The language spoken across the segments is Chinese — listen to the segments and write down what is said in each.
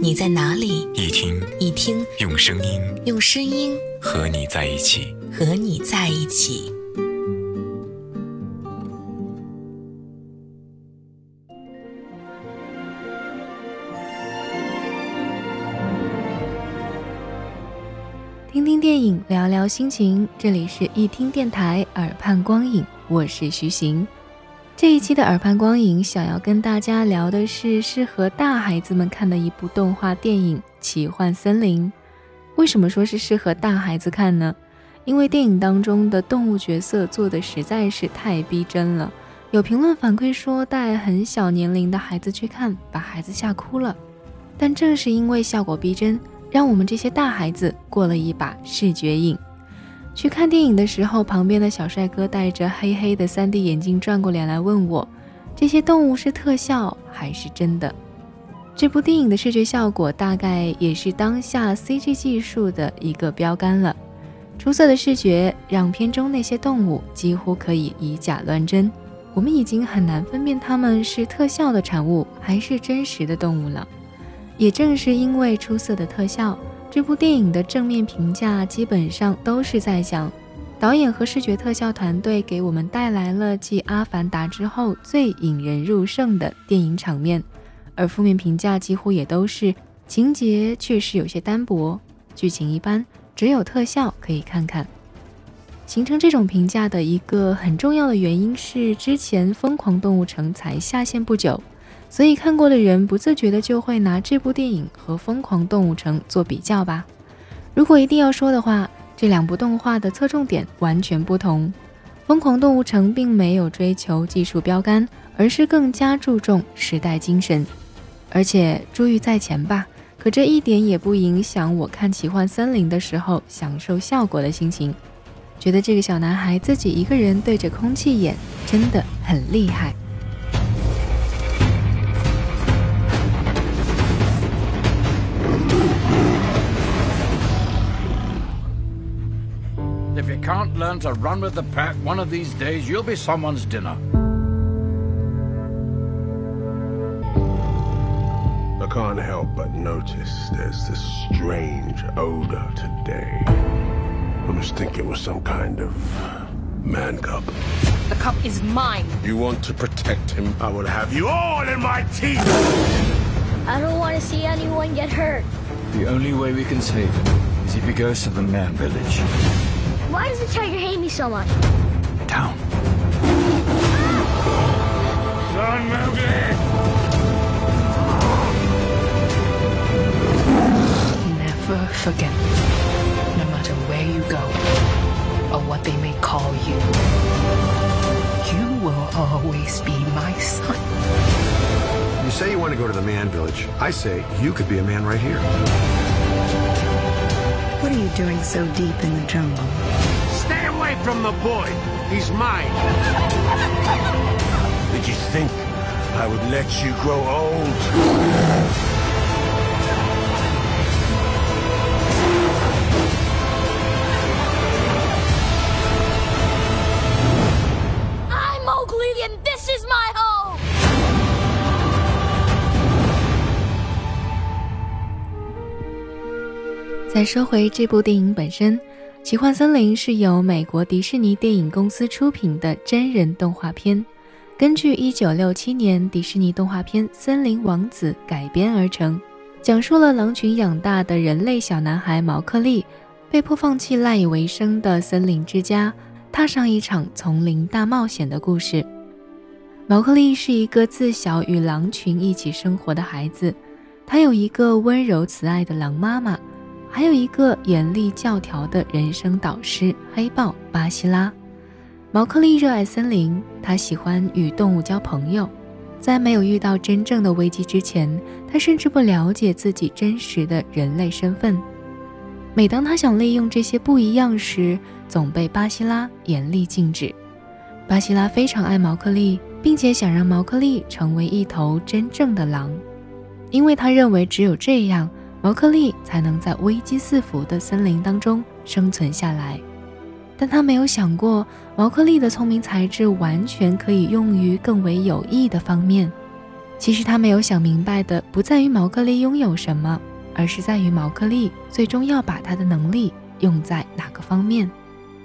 你在哪里，一听一听，用声音，用声音和你在一起，和你在一起。听听电影，聊聊心情。这里是一听电台耳畔光影，我是徐行。这一期的耳畔光影，想要跟大家聊的是适合大孩子们看的一部动画电影《奇幻森林》。为什么说是适合大孩子看呢？因为电影当中的动物角色做的实在是太逼真了。有评论反馈说，带很小年龄的孩子去看，把孩子吓哭了。但正是因为效果逼真。让我们这些大孩子过了一把视觉瘾。去看电影的时候，旁边的小帅哥戴着黑黑的 3D 眼镜转过脸来问我：“这些动物是特效还是真的？”这部电影的视觉效果大概也是当下 CG 技术的一个标杆了。出色的视觉让片中那些动物几乎可以以假乱真，我们已经很难分辨它们是特效的产物还是真实的动物了。也正是因为出色的特效，这部电影的正面评价基本上都是在讲导演和视觉特效团队给我们带来了继《阿凡达》之后最引人入胜的电影场面，而负面评价几乎也都是情节确实有些单薄，剧情一般，只有特效可以看看。形成这种评价的一个很重要的原因是，之前《疯狂动物城》才下线不久。所以看过的人不自觉的就会拿这部电影和《疯狂动物城》做比较吧。如果一定要说的话，这两部动画的侧重点完全不同。《疯狂动物城》并没有追求技术标杆，而是更加注重时代精神。而且珠玉在前吧，可这一点也不影响我看《奇幻森林》的时候享受效果的心情。觉得这个小男孩自己一个人对着空气演，真的很厉害。Can't learn to run with the pack, one of these days you'll be someone's dinner. I can't help but notice there's this strange odor today. I must think it was some kind of man cub. The cup is mine. You want to protect him? I will have you all in my teeth! I don't want to see anyone get hurt. The only way we can save him is if he goes to the man village. Why does the tiger hate me so much? Down. Son Mowgli! Never forget, no matter where you go or what they may call you, you will always be my son. You say you want to go to the man village. I say you could be a man right here. What are you doing so deep in the jungle? Stay away from the boy. He's mine. Did you think I would let you grow old? I'm Mowgli, and this is my home. 再说回这部电影本身，《奇幻森林》是由美国迪士尼电影公司出品的真人动画片，根据1967年迪士尼动画片《森林王子》改编而成，讲述了狼群养大的人类小男孩毛克利被迫放弃赖以为生的森林之家，踏上一场丛林大冒险的故事。毛克利是一个自小与狼群一起生活的孩子，他有一个温柔慈爱的狼妈妈。还有一个严厉教条的人生导师黑豹巴西拉。毛克利热爱森林，他喜欢与动物交朋友。在没有遇到真正的危机之前，他甚至不了解自己真实的人类身份。每当他想利用这些不一样时，总被巴西拉严厉禁止。巴西拉非常爱毛克利，并且想让毛克利成为一头真正的狼，因为他认为只有这样，毛克利才能在危机四伏的森林当中生存下来。但他没有想过，毛克利的聪明才智完全可以用于更为有益的方面。其实他没有想明白的，不在于毛克利拥有什么。而是在于毛克利最终要把他的能力用在哪个方面。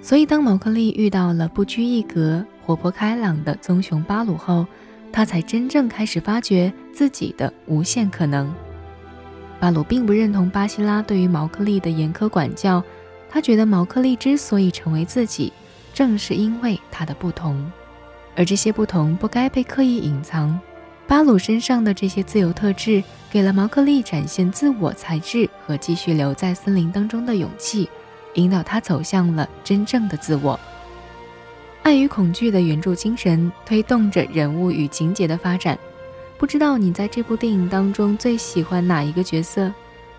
所以，当毛克利遇到了不拘一格、活泼开朗的棕熊巴鲁后，他才真正开始发掘自己的无限可能。巴鲁并不认同巴西拉对于毛克利的严苛管教，他觉得毛克利之所以成为自己，正是因为他的不同，而这些不同不该被刻意隐藏。巴鲁身上的这些自由特质，给了毛克利展现自我才智和继续留在森林当中的勇气，引导他走向了真正的自我。爱与恐惧的原著精神推动着人物与情节的发展。不知道你在这部电影当中最喜欢哪一个角色？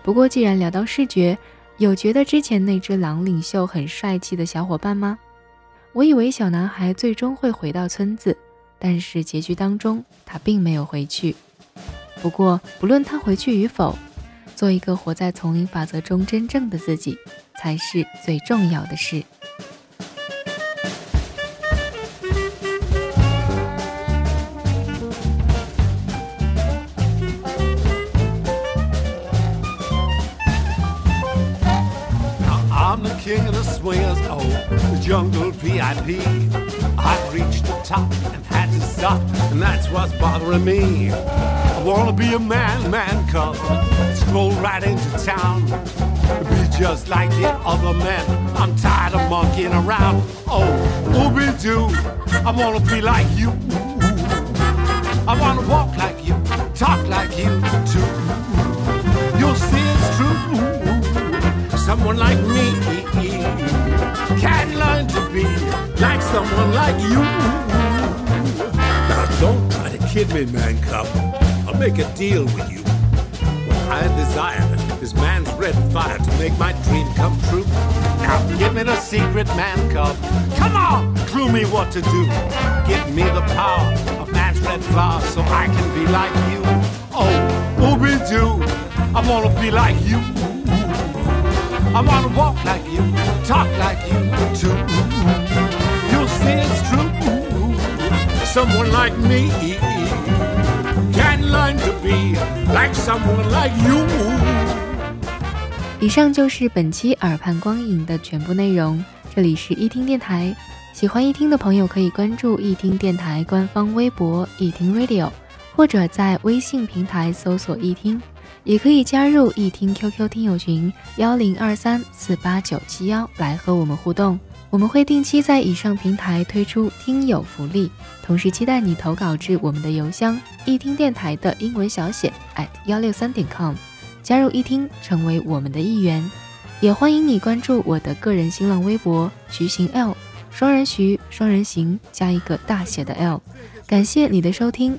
不过既然聊到视觉，有觉得之前那只狼领袖很帅气的小伙伴吗？我以为小男孩最终会回到村子。但是结局当中，他并没有回去。不过，不论他回去与否，做一个活在丛林法则中真正的自己，才是最重要的事。Stop, and that's what's bothering me. I wanna be a man, man cub, stroll right into town, be just like the other men. I'm tired of monkeying around. Oh, Ooby Doo, I wanna be like you. I wanna walk like you, talk like you too. You'll see it's true. Someone like me can learn to be like someone like you. Now don't try to kid me, man cub. I'll make a deal with you. What I desire is man's red fire to make my dream come true. Now give me the secret, man cub. Come on, clue me what to do. Give me the power of man's red flower so I can be like you. Oh, Ooby Doo, I wanna be like you. I wanna walk like you, talk like you too. You'll see it's true someone like me can learn to be like someone like you 以上就是本期耳畔光影的全部内容这里是一听电台喜欢一听的朋友可以关注一听电台官方微博一听 radio 或者在微信平台搜索一听也可以加入一听 qq 听友群幺零二三四八九七幺来和我们互动我们会定期在以上平台推出听友福利，同时期待你投稿至我们的邮箱一听电台的英文小写 at 幺六三点 com，加入一听，成为我们的一员。也欢迎你关注我的个人新浪微博徐行 L，双人徐，双人行，加一个大写的 L。感谢你的收听。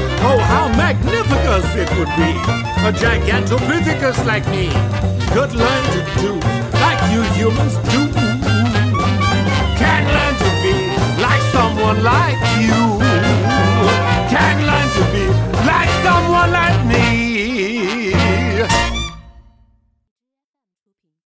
Oh, how magnificent it would be. A gigantopithecus like me could learn to do like you humans do. Can learn to be like someone like